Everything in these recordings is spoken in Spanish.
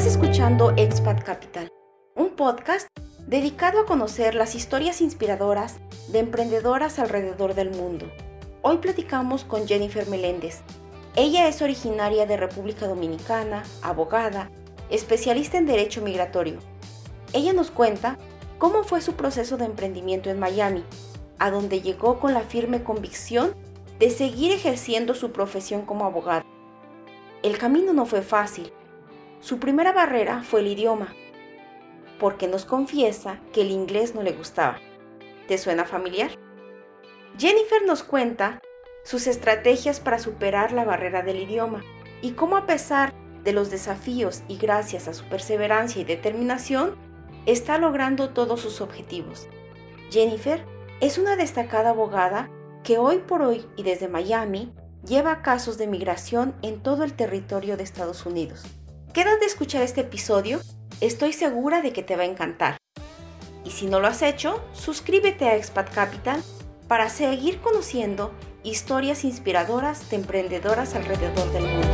Estás escuchando Expat Capital, un podcast dedicado a conocer las historias inspiradoras de emprendedoras alrededor del mundo. Hoy platicamos con Jennifer Meléndez. Ella es originaria de República Dominicana, abogada, especialista en derecho migratorio. Ella nos cuenta cómo fue su proceso de emprendimiento en Miami, a donde llegó con la firme convicción de seguir ejerciendo su profesión como abogada. El camino no fue fácil. Su primera barrera fue el idioma, porque nos confiesa que el inglés no le gustaba. ¿Te suena familiar? Jennifer nos cuenta sus estrategias para superar la barrera del idioma y cómo a pesar de los desafíos y gracias a su perseverancia y determinación, está logrando todos sus objetivos. Jennifer es una destacada abogada que hoy por hoy y desde Miami lleva casos de migración en todo el territorio de Estados Unidos. Quédate a escuchar este episodio, estoy segura de que te va a encantar. Y si no lo has hecho, suscríbete a Expat Capital para seguir conociendo historias inspiradoras de emprendedoras alrededor del mundo.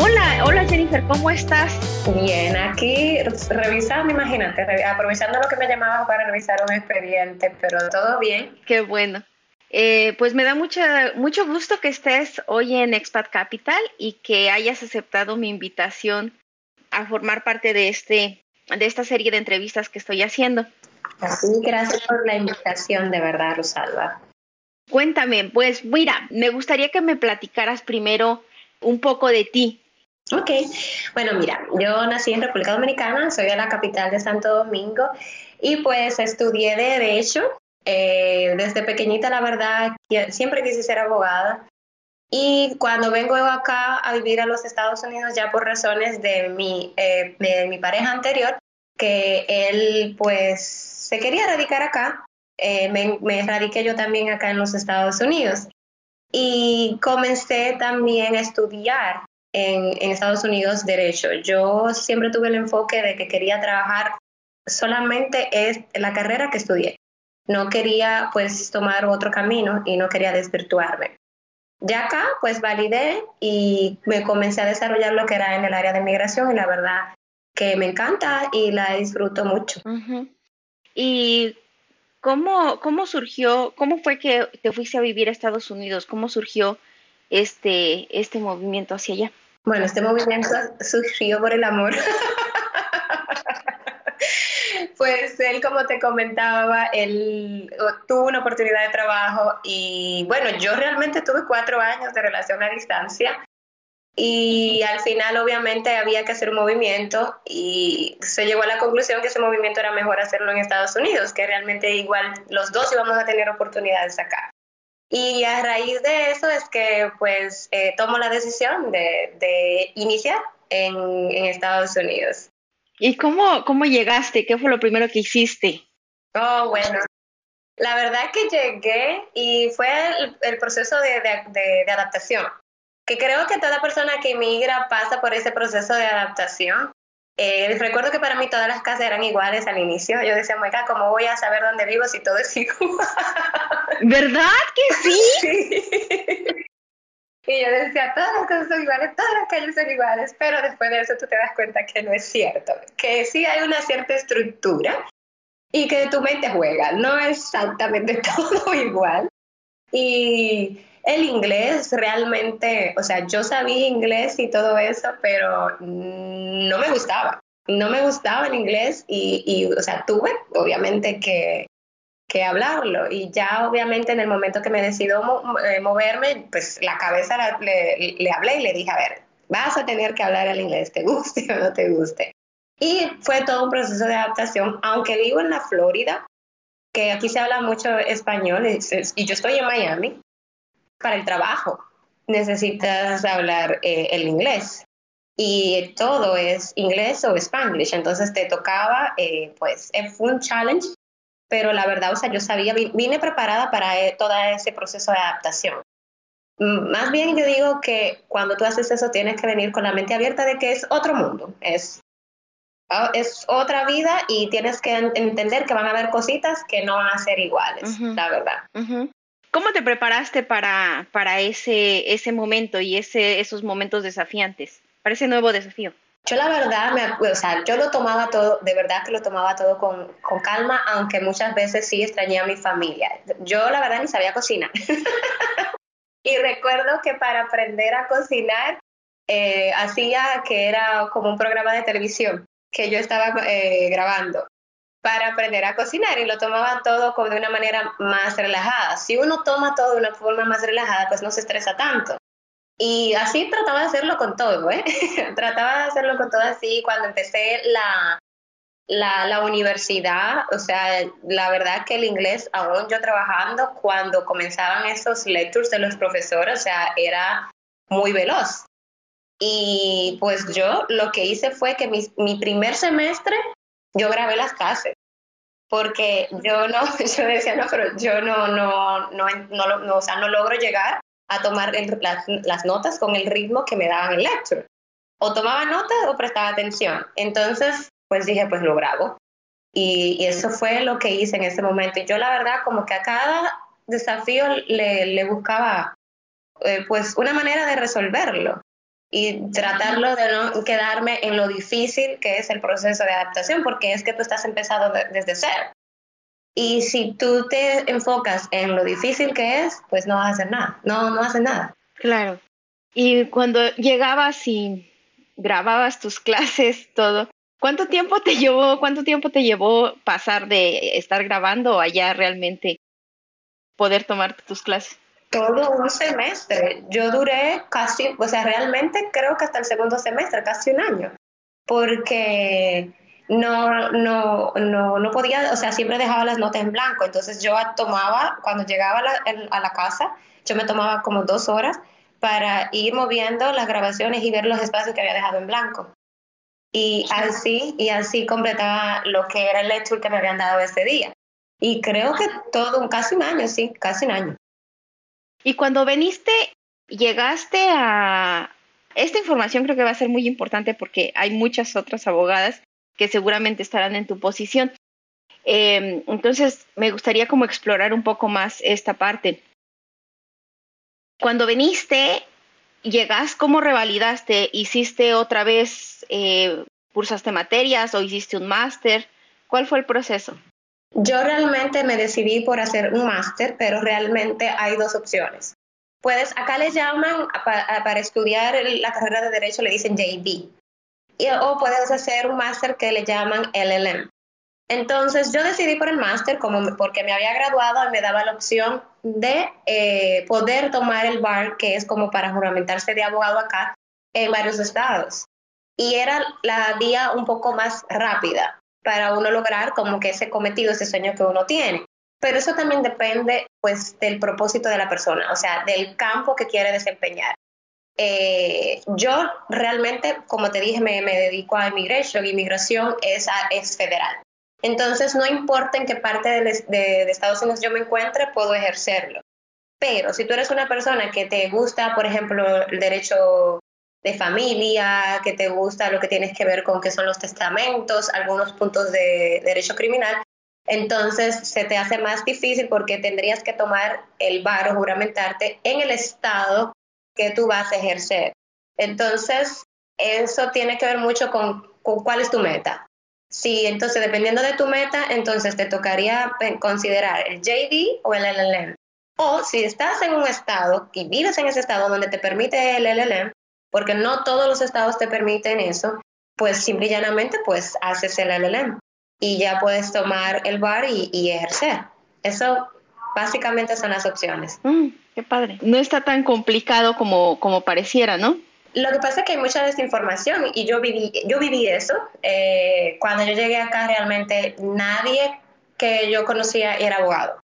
Hola, hola Jennifer, ¿cómo estás? Bien, aquí revisando, imagínate, aprovechando lo que me llamaba para revisar un expediente, pero todo bien. Qué bueno. Eh, pues me da mucha, mucho gusto que estés hoy en Expat Capital y que hayas aceptado mi invitación a formar parte de, este, de esta serie de entrevistas que estoy haciendo. Así, gracias por la invitación, de verdad, Rosalba. Cuéntame, pues mira, me gustaría que me platicaras primero un poco de ti. Ok, bueno, mira, yo nací en República Dominicana, soy de la capital de Santo Domingo y pues estudié Derecho. Eh, desde pequeñita, la verdad, siempre quise ser abogada. Y cuando vengo acá a vivir a los Estados Unidos, ya por razones de mi, eh, de mi pareja anterior, que él pues se quería radicar acá, eh, me, me radiqué yo también acá en los Estados Unidos. Y comencé también a estudiar en, Estados Unidos derecho. Yo siempre tuve el enfoque de que quería trabajar solamente es la carrera que estudié. No quería pues tomar otro camino y no quería desvirtuarme. Ya acá pues validé y me comencé a desarrollar lo que era en el área de migración y la verdad que me encanta y la disfruto mucho. ¿Y cómo, cómo surgió, cómo fue que te fuiste a vivir a Estados Unidos? ¿Cómo surgió este, este movimiento hacia allá? Bueno, este movimiento surgió por el amor. pues él, como te comentaba, él tuvo una oportunidad de trabajo y bueno, yo realmente tuve cuatro años de relación a distancia y al final obviamente había que hacer un movimiento y se llegó a la conclusión que ese movimiento era mejor hacerlo en Estados Unidos, que realmente igual los dos íbamos a tener oportunidades acá. Y a raíz de eso es que pues eh, tomo la decisión de, iniciar en, Estados Unidos. ¿Y cómo, cómo llegaste? ¿Qué fue lo primero que hiciste? Oh, bueno. La verdad que llegué y fue el, proceso de, de, adaptación, que creo que toda persona que emigra pasa por ese proceso de adaptación. Eh, recuerdo que para mí todas las casas eran iguales al inicio. Yo decía, Moica, ¿cómo voy a saber dónde vivo si todo es igual? ¿Verdad que sí? sí? Y yo decía, todas las cosas son iguales, todas las calles son iguales, pero después de eso tú te das cuenta que no es cierto, que sí hay una cierta estructura y que tu mente juega, no es exactamente todo igual. Y el inglés realmente, o sea, yo sabía inglés y todo eso, pero no me gustaba. No me gustaba el inglés y, y o sea, tuve obviamente que, que, hablarlo. Y ya obviamente en el momento que me decido eh, moverme, pues la cabeza le, le hablé y le dije, a ver, vas a tener que hablar el inglés, te guste o no te guste. Y fue todo un proceso de adaptación, aunque vivo en la Florida, que aquí se habla mucho español y yo estoy en Miami, para el trabajo necesitas hablar eh, el inglés y todo es inglés o spanglish, entonces te tocaba, eh, pues eh, fue un challenge, pero la verdad, o sea, yo sabía, vine preparada para todo ese proceso de adaptación. Más bien yo digo que cuando tú haces eso tienes que venir con la mente abierta de que es otro mundo, es, ah, es otra vida y tienes que entender que van a haber cositas que no van a ser iguales, la verdad. ¿Cómo te preparaste para, para ese, ese momento y ese, esos momentos desafiantes, para ese nuevo desafío? Yo la verdad, me, o sea, yo lo tomaba todo, de verdad que lo tomaba todo con, con, calma, aunque muchas veces sí extrañé a mi familia. Yo la verdad ni sabía cocinar. y recuerdo que para aprender a cocinar, eh, hacía que era como un programa de televisión que yo estaba eh, grabando para aprender a cocinar y lo tomaba todo como de una manera más relajada. Si uno toma todo de una forma más relajada, pues no se estresa tanto. Y así trataba de hacerlo con todo, ¿eh? trataba de hacerlo con todo así. Cuando empecé la, la, la, universidad, o sea, la verdad que el inglés, aún yo trabajando, cuando comenzaban esos lectures de los profesores, o sea, era muy veloz. Y pues yo lo que hice fue que mi, mi primer semestre yo grabé las clases, porque yo no, yo decía, no, pero yo no, no, no, no, no o sea, no logro llegar a tomar las, las, notas con el ritmo que me daban el lecture. O tomaba notas o prestaba atención. Entonces, pues dije, pues lo grabo. Y, y, eso fue lo que hice en ese momento. Y yo la verdad como que a cada desafío le, le buscaba eh, pues una manera de resolverlo y tratarlo de no quedarme en lo difícil que es el proceso de adaptación, porque es que tú estás empezando desde cero. Y si tú te enfocas en lo difícil que es, pues no vas a hacer nada, no, no haces nada. Claro. Y cuando llegabas y grababas tus clases, todo, ¿cuánto tiempo te llevó, cuánto tiempo te llevó pasar de estar grabando a ya realmente poder tomar tus clases? todo un semestre. Yo duré casi, o sea, realmente creo que hasta el segundo semestre, casi un año, porque no, no, no, no podía, o sea, siempre dejaba las notas en blanco. Entonces yo tomaba, cuando llegaba a la, a la casa, yo me tomaba como dos horas para ir moviendo las grabaciones y ver los espacios que había dejado en blanco. Y así, y así completaba lo que era el lecture que me habían dado ese día. Y creo que todo, casi un año, sí, casi un año. Y cuando veniste, llegaste a... Esta información creo que va a ser muy importante porque hay muchas otras abogadas que seguramente estarán en tu posición. Em, entonces, me gustaría como explorar un poco más esta parte. Cuando viniste, llegas, ¿cómo revalidaste? ¿Hiciste otra vez, eh, cursaste materias o hiciste un máster? ¿Cuál fue el proceso? Yo realmente me decidí por hacer un máster, pero realmente hay dos opciones. Puedes, acá le llaman, para estudiar la carrera de Derecho le dicen JD, y, o puedes hacer un máster que le llaman LLM. Entonces yo decidí por el máster como porque me había graduado y me daba la opción de eh, poder tomar el bar, que es como para juramentarse de abogado acá en varios estados. Y era la vía un poco más rápida para uno lograr como que ese cometido, ese sueño que uno tiene. Pero eso también depende pues del propósito de la persona, o sea, del campo que quiere desempeñar. Eh, yo realmente, como te dije, me, dedico a inmigración. Inmigración es, es federal. Entonces, no importa en qué parte de, Estados Unidos yo me encuentre, puedo ejercerlo. Pero si tú eres una persona que te gusta, por ejemplo, el derecho de familia, que te gusta lo que tienes que ver con qué son los testamentos, algunos puntos de derecho criminal, entonces se te hace más difícil porque tendrías que tomar el bar juramentarte en el estado que tú vas a ejercer. Entonces, eso tiene que ver mucho con, cuál es tu meta. Sí, entonces dependiendo de tu meta, entonces te tocaría considerar el JD o el LLM. O si estás en un estado y vives en ese estado donde te permite el LLM, porque no todos los estados te permiten eso, pues simple y llanamente pues haces el LLM y ya puedes tomar el bar y, ejercer. Eso básicamente son las opciones. Mm, qué padre. No está tan complicado como, como pareciera, ¿no? Lo que pasa es que hay mucha desinformación y yo viví, yo viví eso. Eh, cuando yo llegué acá realmente nadie que yo conocía era abogado.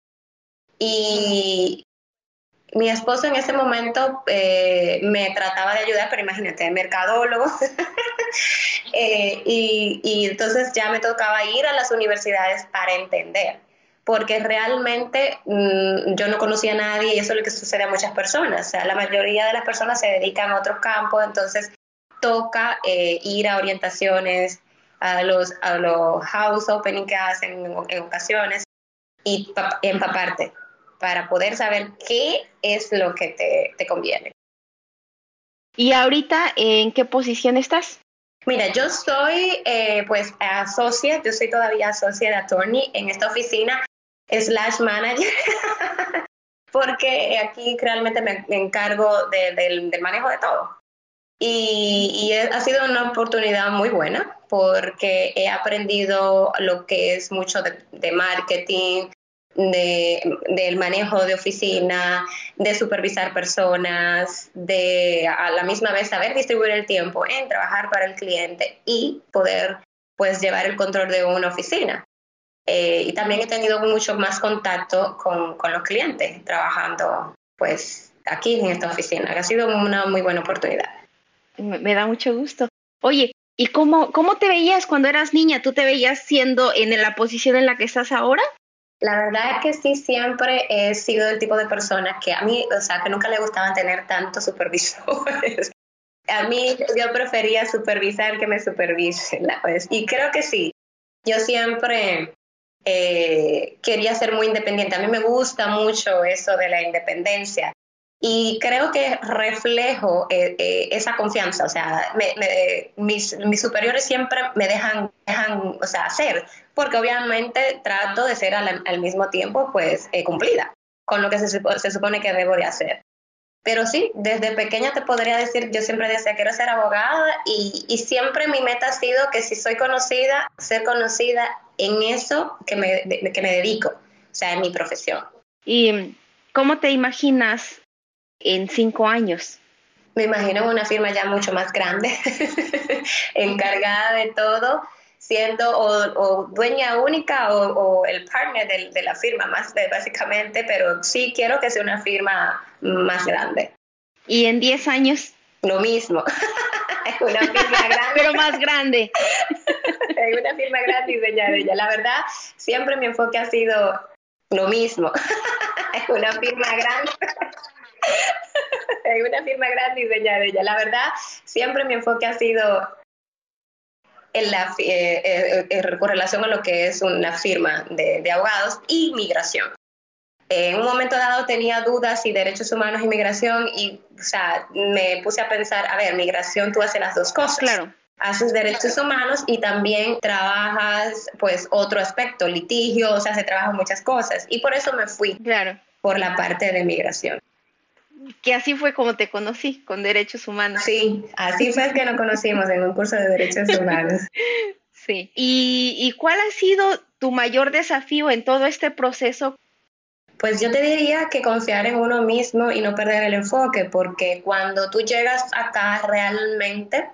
Y mi esposo en ese momento eh, me trataba de ayudar, pero imagínate, mercadólogo. eh, y, y, entonces ya me tocaba ir a las universidades para entender, porque realmente mmm, yo no conocía a nadie y eso es lo que sucede a muchas personas. O sea, la mayoría de las personas se dedican a otros campos, entonces toca eh, ir a orientaciones, a los, a los house opening que hacen en, en ocasiones y empaparte para poder saber qué es lo que te, te conviene. ¿Y ahorita en qué posición estás? Mira, yo soy eh, pues associate, yo soy todavía associate attorney en esta oficina slash manager, porque aquí realmente me, encargo del, manejo de todo. Y, ha sido una oportunidad muy buena porque he aprendido lo que es mucho de marketing, de, del manejo de oficina, de supervisar personas, de a la misma vez saber distribuir el tiempo en trabajar para el cliente y poder pues llevar el control de una oficina. Eh, y también he tenido mucho más contacto con, con, los clientes trabajando pues aquí en esta oficina. Ha sido una muy buena oportunidad. Me, me da mucho gusto. Oye, ¿y cómo, cómo te veías cuando eras niña? ¿Tú te veías siendo en la posición en la que estás ahora? La verdad es que sí, siempre he sido el tipo de persona que a mí, o sea, que nunca le gustaban tener tantos supervisores. a mí yo prefería supervisar que me supervisen. Pues. Y creo que sí, yo siempre eh, quería ser muy independiente. A mí me gusta mucho eso de la independencia. Y creo que reflejo eh, eh, esa confianza, o sea, mis, mis, superiores siempre me dejan, dejan, o sea, hacer, porque obviamente trato de ser al, mismo tiempo, pues, eh, cumplida con lo que se, se, supone que debo de hacer. Pero sí, desde pequeña te podría decir, yo siempre decía, quiero ser abogada y, y siempre mi meta ha sido que si soy conocida, ser conocida en eso que me, que me dedico, o sea, en mi profesión. ¿Y cómo te imaginas en cinco años? Me imagino una firma ya mucho más grande, encargada de todo, siendo o, dueña única o, el partner de, la firma, más básicamente, pero sí quiero que sea una firma más grande. ¿Y en diez años? Lo mismo. una firma grande. Pero más grande. una firma grande y de ella. La verdad, siempre mi enfoque ha sido lo mismo. una firma grande en una firma grande y de ella. La verdad, siempre mi enfoque ha sido en la, eh, eh, eh, con relación a lo que es una firma de, de, abogados y migración. En un momento dado tenía dudas si derechos humanos y migración y, o sea, me puse a pensar, a ver, migración tú haces las dos cosas. Claro. Haces derechos humanos y también trabajas, pues, otro aspecto, litigio, o sea, se trabajan muchas cosas. Y por eso me fui claro. por la parte de migración que así fue como te conocí, con derechos humanos. Sí, así fue que nos conocimos en un curso de derechos humanos. sí. ¿Y, cuál ha sido tu mayor desafío en todo este proceso? Pues yo te diría que confiar en uno mismo y no perder el enfoque, porque cuando tú llegas acá realmente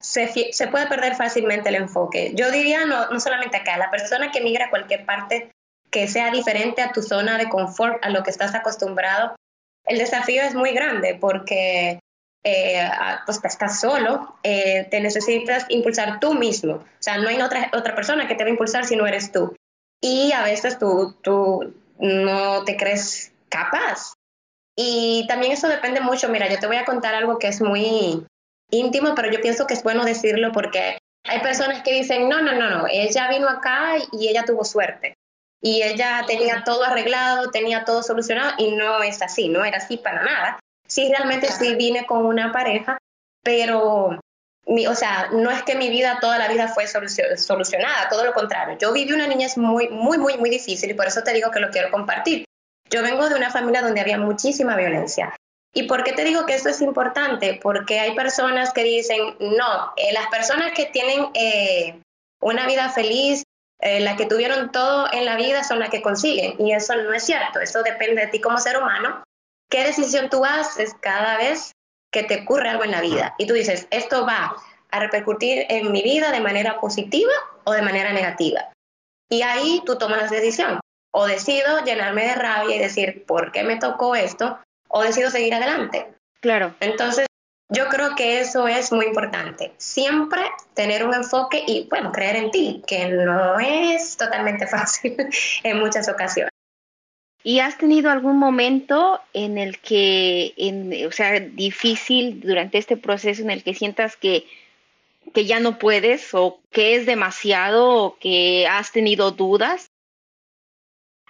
se, se puede perder fácilmente el enfoque. Yo diría no, no solamente acá, la persona que migra a cualquier parte que sea diferente a tu zona de confort, a lo que estás acostumbrado, el desafío es muy grande porque eh, pues estás solo, eh, te necesitas impulsar tú mismo. O sea, no hay otra, otra persona que te va a impulsar si no eres tú. Y a veces tú, tú no te crees capaz. Y también eso depende mucho. Mira, yo te voy a contar algo que es muy íntimo, pero yo pienso que es bueno decirlo porque hay personas que dicen, no, no, no, no, ella vino acá y ella tuvo suerte y ella tenía todo arreglado, tenía todo solucionado y no es así, no era así para nada. Sí, realmente sí vine con una pareja, pero, o sea, no es que mi vida toda la vida fue solucionada, todo lo contrario. Yo viví una niñez muy, muy, muy, muy difícil y por eso te digo que lo quiero compartir. Yo vengo de una familia donde había muchísima violencia. ¿Y por qué te digo que esto es importante? Porque hay personas que dicen, no, eh, las personas que tienen eh, una vida feliz eh, las que tuvieron todo en la vida son las que consiguen. Y eso no es cierto. Eso depende de ti como ser humano. ¿Qué decisión tú haces cada vez que te ocurre algo en la vida? Y tú dices, esto va a repercutir en mi vida de manera positiva o de manera negativa. Y ahí tú tomas la decisión. O decido llenarme de rabia y decir, ¿por qué me tocó esto? O decido seguir adelante. Claro. Entonces, yo creo que eso es muy importante. Siempre tener un enfoque y, bueno, creer en ti, que no es totalmente fácil en muchas ocasiones. ¿Y has tenido algún momento en el que, en, o sea, difícil durante este proceso en el que sientas que, que ya no puedes o que es demasiado o que has tenido dudas?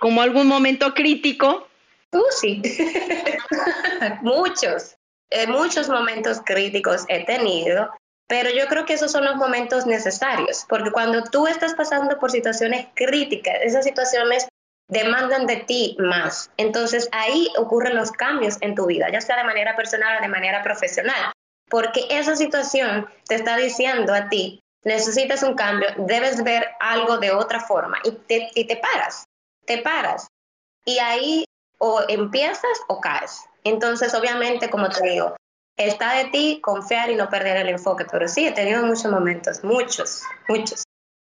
¿Como algún momento crítico? Tú sí. muchos, eh, muchos momentos críticos he tenido, pero yo creo que esos son los momentos necesarios, porque cuando tú estás pasando por situaciones críticas, esas situaciones demandan de ti más. Entonces ahí ocurren los cambios en tu vida, ya sea de manera personal o de manera profesional, porque esa situación te está diciendo a ti, necesitas un cambio, debes ver algo de otra forma y te, y te paras, te paras. Y ahí o empiezas o caes. Entonces, obviamente, como te digo, está de ti confiar y no perder el enfoque, pero sí, he tenido muchos momentos, muchos, muchos.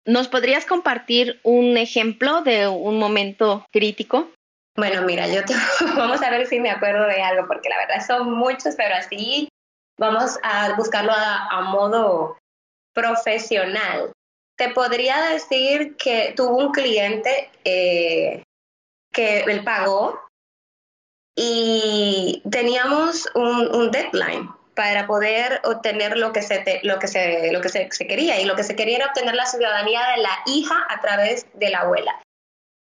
¿Nos podrías compartir un ejemplo de un momento crítico? Bueno, mira, yo te, vamos a ver si me acuerdo de algo, porque la verdad son muchos, pero así vamos a buscarlo a, modo profesional. Te podría decir que tuvo un cliente eh, que él pagó y teníamos un, deadline para poder obtener lo que se lo que se lo que se, quería y lo que se quería era obtener la ciudadanía de la hija a través de la abuela.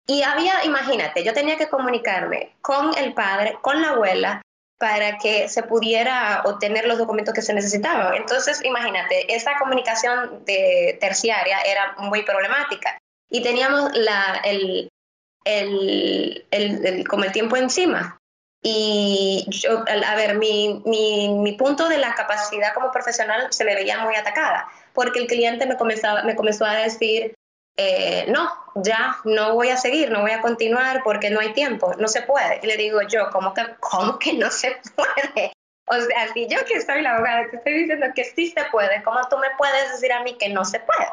Y había, imagínate, yo tenía que comunicarme con el padre, con la abuela, para que se pudiera obtener los documentos que se necesitaban. Entonces, imagínate, esa comunicación de terciaria era muy problemática y teníamos la, el, el, el, como el tiempo encima. Y yo, a ver, mi, mi, mi, punto de la capacidad como profesional se me veía muy atacada, porque el cliente me, comenzaba, me comenzó a decir, eh, no, ya no voy a seguir, no voy a continuar porque no hay tiempo, no se puede. Y le digo yo, ¿cómo que, cómo que no se puede? O sea, si yo que soy la abogada te estoy diciendo que sí se puede, ¿cómo tú me puedes decir a mí que no se puede?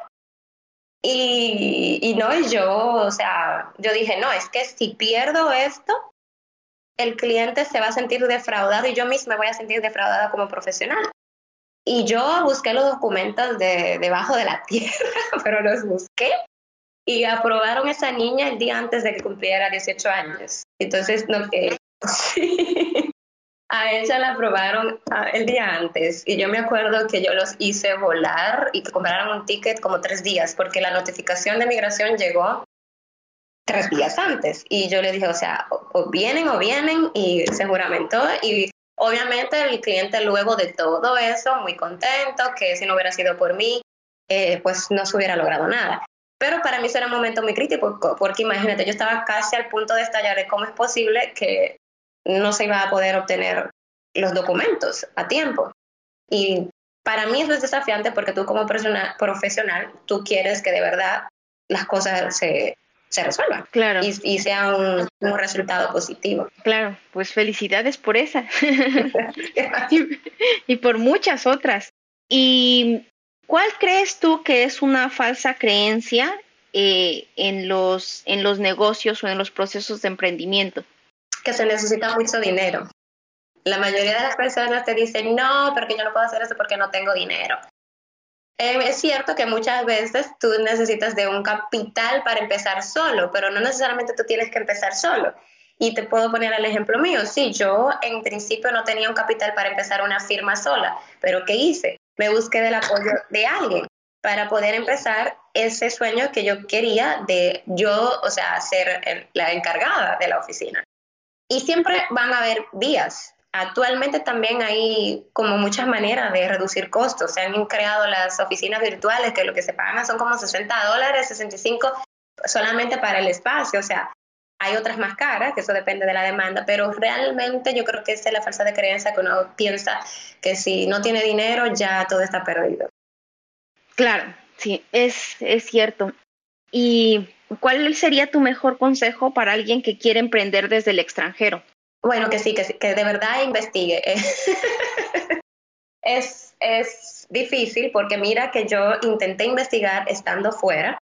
Y, y no, yo, o sea, yo dije, no, es que si pierdo esto, el cliente se va a sentir defraudado y yo misma voy a sentir defraudada como profesional. Y yo busqué los documentos de debajo de la tierra, pero los busqué y aprobaron esa niña el día antes de que cumpliera 18 años. Entonces, no que a ella la aprobaron ah, el día antes y yo me acuerdo que yo los hice volar y que compraron un ticket como tres días porque la notificación de migración llegó tres días antes y yo le dije, o sea, o, vienen o vienen y se juramentó y obviamente el cliente luego de todo eso muy contento que si no hubiera sido por mí eh, pues no se hubiera logrado nada. Pero para mí eso era un momento muy crítico, porque imagínate, yo estaba casi al punto de estallar de cómo es posible que no se iba a poder obtener los documentos a tiempo. Y para mí eso es desafiante porque tú como persona profesional, tú quieres que de verdad las cosas se, se resuelvan claro. y, y sea un, un, resultado positivo. Claro, pues felicidades por esa y, y por muchas otras. Y ¿Cuál crees tú que es una falsa creencia eh, en, los, en los negocios o en los procesos de emprendimiento? Que se necesita mucho dinero. La mayoría de las personas te dicen, no, porque yo no puedo hacer eso porque no tengo dinero. Eh, es cierto que muchas veces tú necesitas de un capital para empezar solo, pero no necesariamente tú tienes que empezar solo. Y te puedo poner el ejemplo mío. Sí, yo en principio no tenía un capital para empezar una firma sola, pero ¿qué hice? me busqué del apoyo de alguien para poder empezar ese sueño que yo quería de yo, o sea, ser la encargada de la oficina. Y siempre van a haber vías. Actualmente también hay como muchas maneras de reducir costos. Se han creado las oficinas virtuales que lo que se pagan son como 60 dólares, 65 solamente para el espacio. O sea, hay otras más caras, que eso depende de la demanda, pero realmente yo creo que esa es la falsa de creencia que uno piensa que si no tiene dinero ya todo está perdido. Claro, sí, es, es cierto. ¿Y cuál sería tu mejor consejo para alguien que quiere emprender desde el extranjero? Bueno, que sí, que, que de verdad investigue. es, es difícil porque mira que yo intenté investigar estando fuera,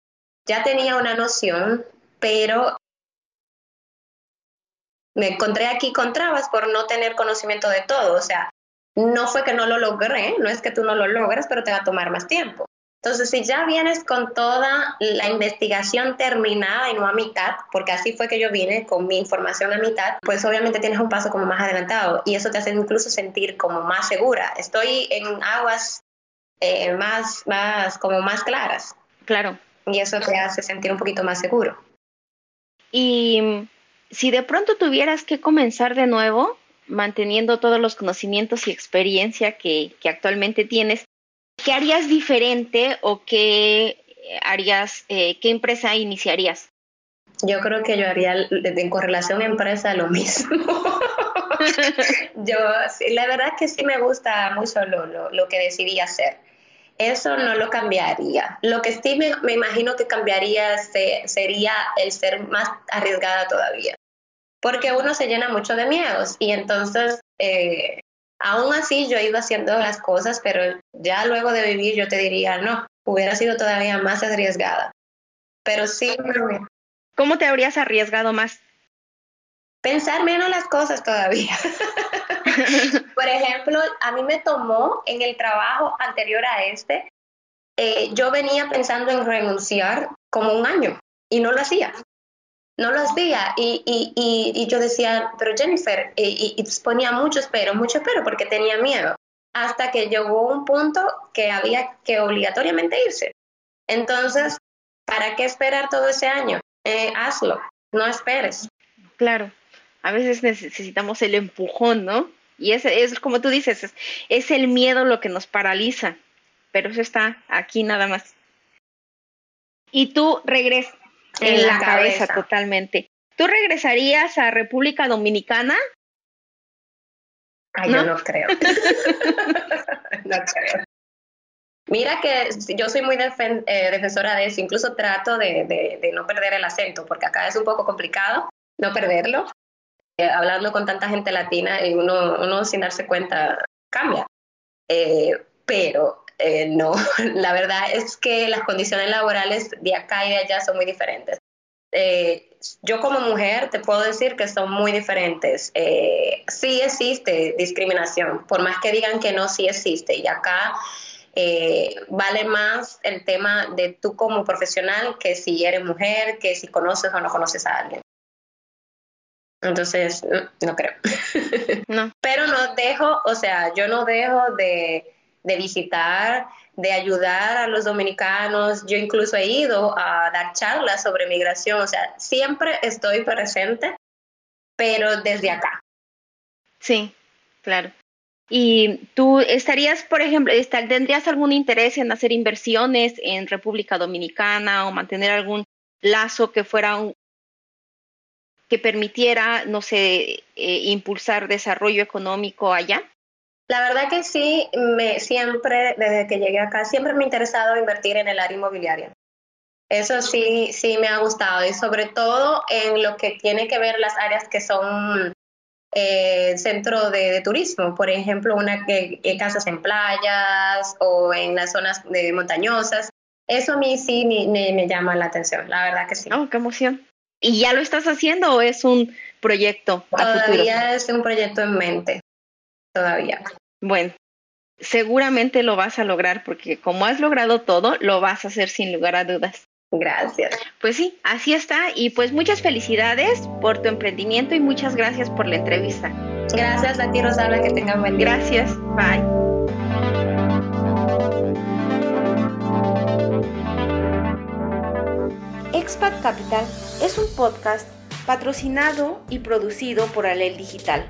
ya tenía una noción, pero me encontré aquí con trabas por no tener conocimiento de todo. O sea, no fue que no lo logré, no es que tú no lo logres, pero te va a tomar más tiempo. Entonces, si ya vienes con toda la investigación terminada y no a mitad, porque así fue que yo vine con mi información a mitad, pues obviamente tienes un paso como más adelantado y eso te hace incluso sentir como más segura. Estoy en aguas eh, más, más, como más claras. Claro. Y eso te hace sentir un poquito más seguro. Y si de pronto tuvieras que comenzar de nuevo, manteniendo todos los conocimientos y experiencia que, que actualmente tienes, ¿qué harías diferente o qué harías, eh, qué empresa iniciarías? Yo creo que yo haría en correlación empresa lo mismo. yo, la verdad que sí me gusta mucho lo, lo, que decidí hacer. Eso no lo cambiaría. Lo que sí me, imagino que cambiaría sería el ser más arriesgada todavía. Porque uno se llena mucho de miedos y entonces, eh, aún así yo he ido haciendo las cosas, pero ya luego de vivir yo te diría, no, hubiera sido todavía más arriesgada. Pero sí. ¿Cómo te habrías arriesgado más? Pensar menos las cosas todavía. Por ejemplo, a mí me tomó en el trabajo anterior a este, eh, yo venía pensando en renunciar como un año y no lo hacía. No lo hacía y, y, y, yo decía, pero Jennifer, y, ponía mucho espero, mucho espero porque tenía miedo hasta que llegó un punto que había que obligatoriamente irse. Entonces, ¿para qué esperar todo ese año? Eh, hazlo, no esperes. Claro, a veces necesitamos el empujón, ¿no? Y es, es como tú dices, es, el miedo lo que nos paraliza, pero eso está aquí nada más. Y tú regresas en, la, cabeza totalmente. ¿Tú regresarías a República Dominicana yo no creo. no creo. Mira que yo soy muy eh, defensora de eso, incluso trato de, no perder el acento, porque acá es un poco complicado no perderlo. Eh, hablando con tanta gente latina y uno, uno sin darse cuenta cambia. Eh, pero no, la verdad es que las condiciones laborales de acá y de allá son muy diferentes. Eh, yo como mujer te puedo decir que son muy diferentes. Eh, sí existe discriminación, por más que digan que no, sí existe. Y acá eh, vale más el tema de tú como profesional que si eres mujer, que si conoces o no conoces a alguien. Entonces, no, creo. No. Pero no dejo, o sea, yo no dejo de, de visitar de ayudar a los dominicanos. Yo incluso he ido a dar charlas sobre migración, o sea, siempre estoy presente, pero desde acá. Sí, claro. ¿Y tú estarías, por ejemplo, tendrías algún interés en hacer inversiones en República Dominicana o mantener algún lazo que fuera un, que permitiera, no sé, eh, impulsar desarrollo económico allá? La verdad que sí, me, siempre, desde que llegué acá, siempre me ha interesado invertir en el área inmobiliaria. Eso sí, sí me ha gustado y sobre todo en lo que tiene que ver las áreas que son eh, centro de, turismo, por ejemplo, una que, casas en playas o en las zonas de montañosas. Eso a mí sí me, me, llama la atención, la verdad que sí. Oh, qué emoción. ¿Y ya lo estás haciendo o es un proyecto? Todavía es un proyecto en mente, todavía. Bueno, seguramente lo vas a lograr porque como has logrado todo, lo vas a hacer sin lugar a dudas. Gracias. Pues sí, así está. Y pues muchas felicidades por tu emprendimiento y muchas gracias por la entrevista. Gracias a ti, Rosalba, que tengan buen día. Gracias. Bye. Expat Capital es un podcast patrocinado y producido por Alel Digital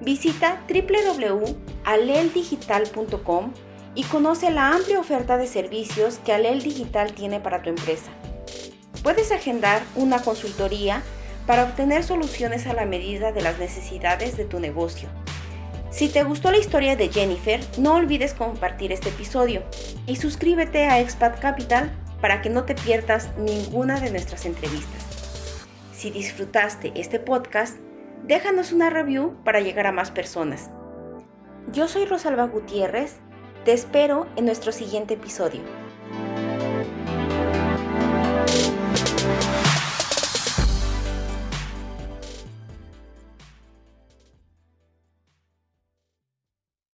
Visita www.aleldigital.com y conoce la amplia oferta de servicios que Alel Digital tiene para tu empresa. Puedes agendar una consultoría para obtener soluciones a la medida de las necesidades de tu negocio. Si te gustó la historia de Jennifer, no olvides compartir este episodio y suscríbete a Expat Capital para que no te pierdas ninguna de nuestras entrevistas. Si disfrutaste este podcast, déjanos una review para llegar a más personas. Yo soy Rosalba Gutiérrez, te espero en nuestro siguiente episodio.